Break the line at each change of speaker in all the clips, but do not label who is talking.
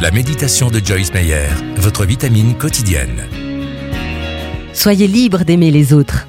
La méditation de Joyce Meyer, votre vitamine quotidienne.
Soyez libres d'aimer les autres.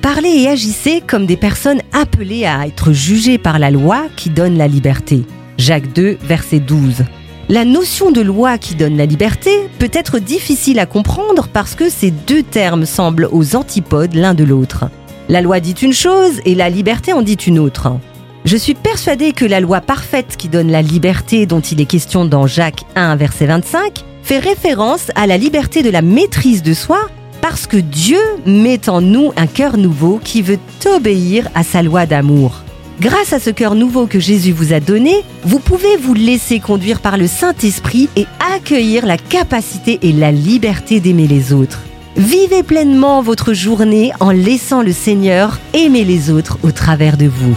Parlez et agissez comme des personnes appelées à être jugées par la loi qui donne la liberté. Jacques 2, verset 12. La notion de loi qui donne la liberté peut être difficile à comprendre parce que ces deux termes semblent aux antipodes l'un de l'autre. La loi dit une chose et la liberté en dit une autre. Je suis persuadée que la loi parfaite qui donne la liberté dont il est question dans Jacques 1, verset 25, fait référence à la liberté de la maîtrise de soi parce que Dieu met en nous un cœur nouveau qui veut obéir à sa loi d'amour. Grâce à ce cœur nouveau que Jésus vous a donné, vous pouvez vous laisser conduire par le Saint-Esprit et accueillir la capacité et la liberté d'aimer les autres. Vivez pleinement votre journée en laissant le Seigneur aimer les autres au travers de vous.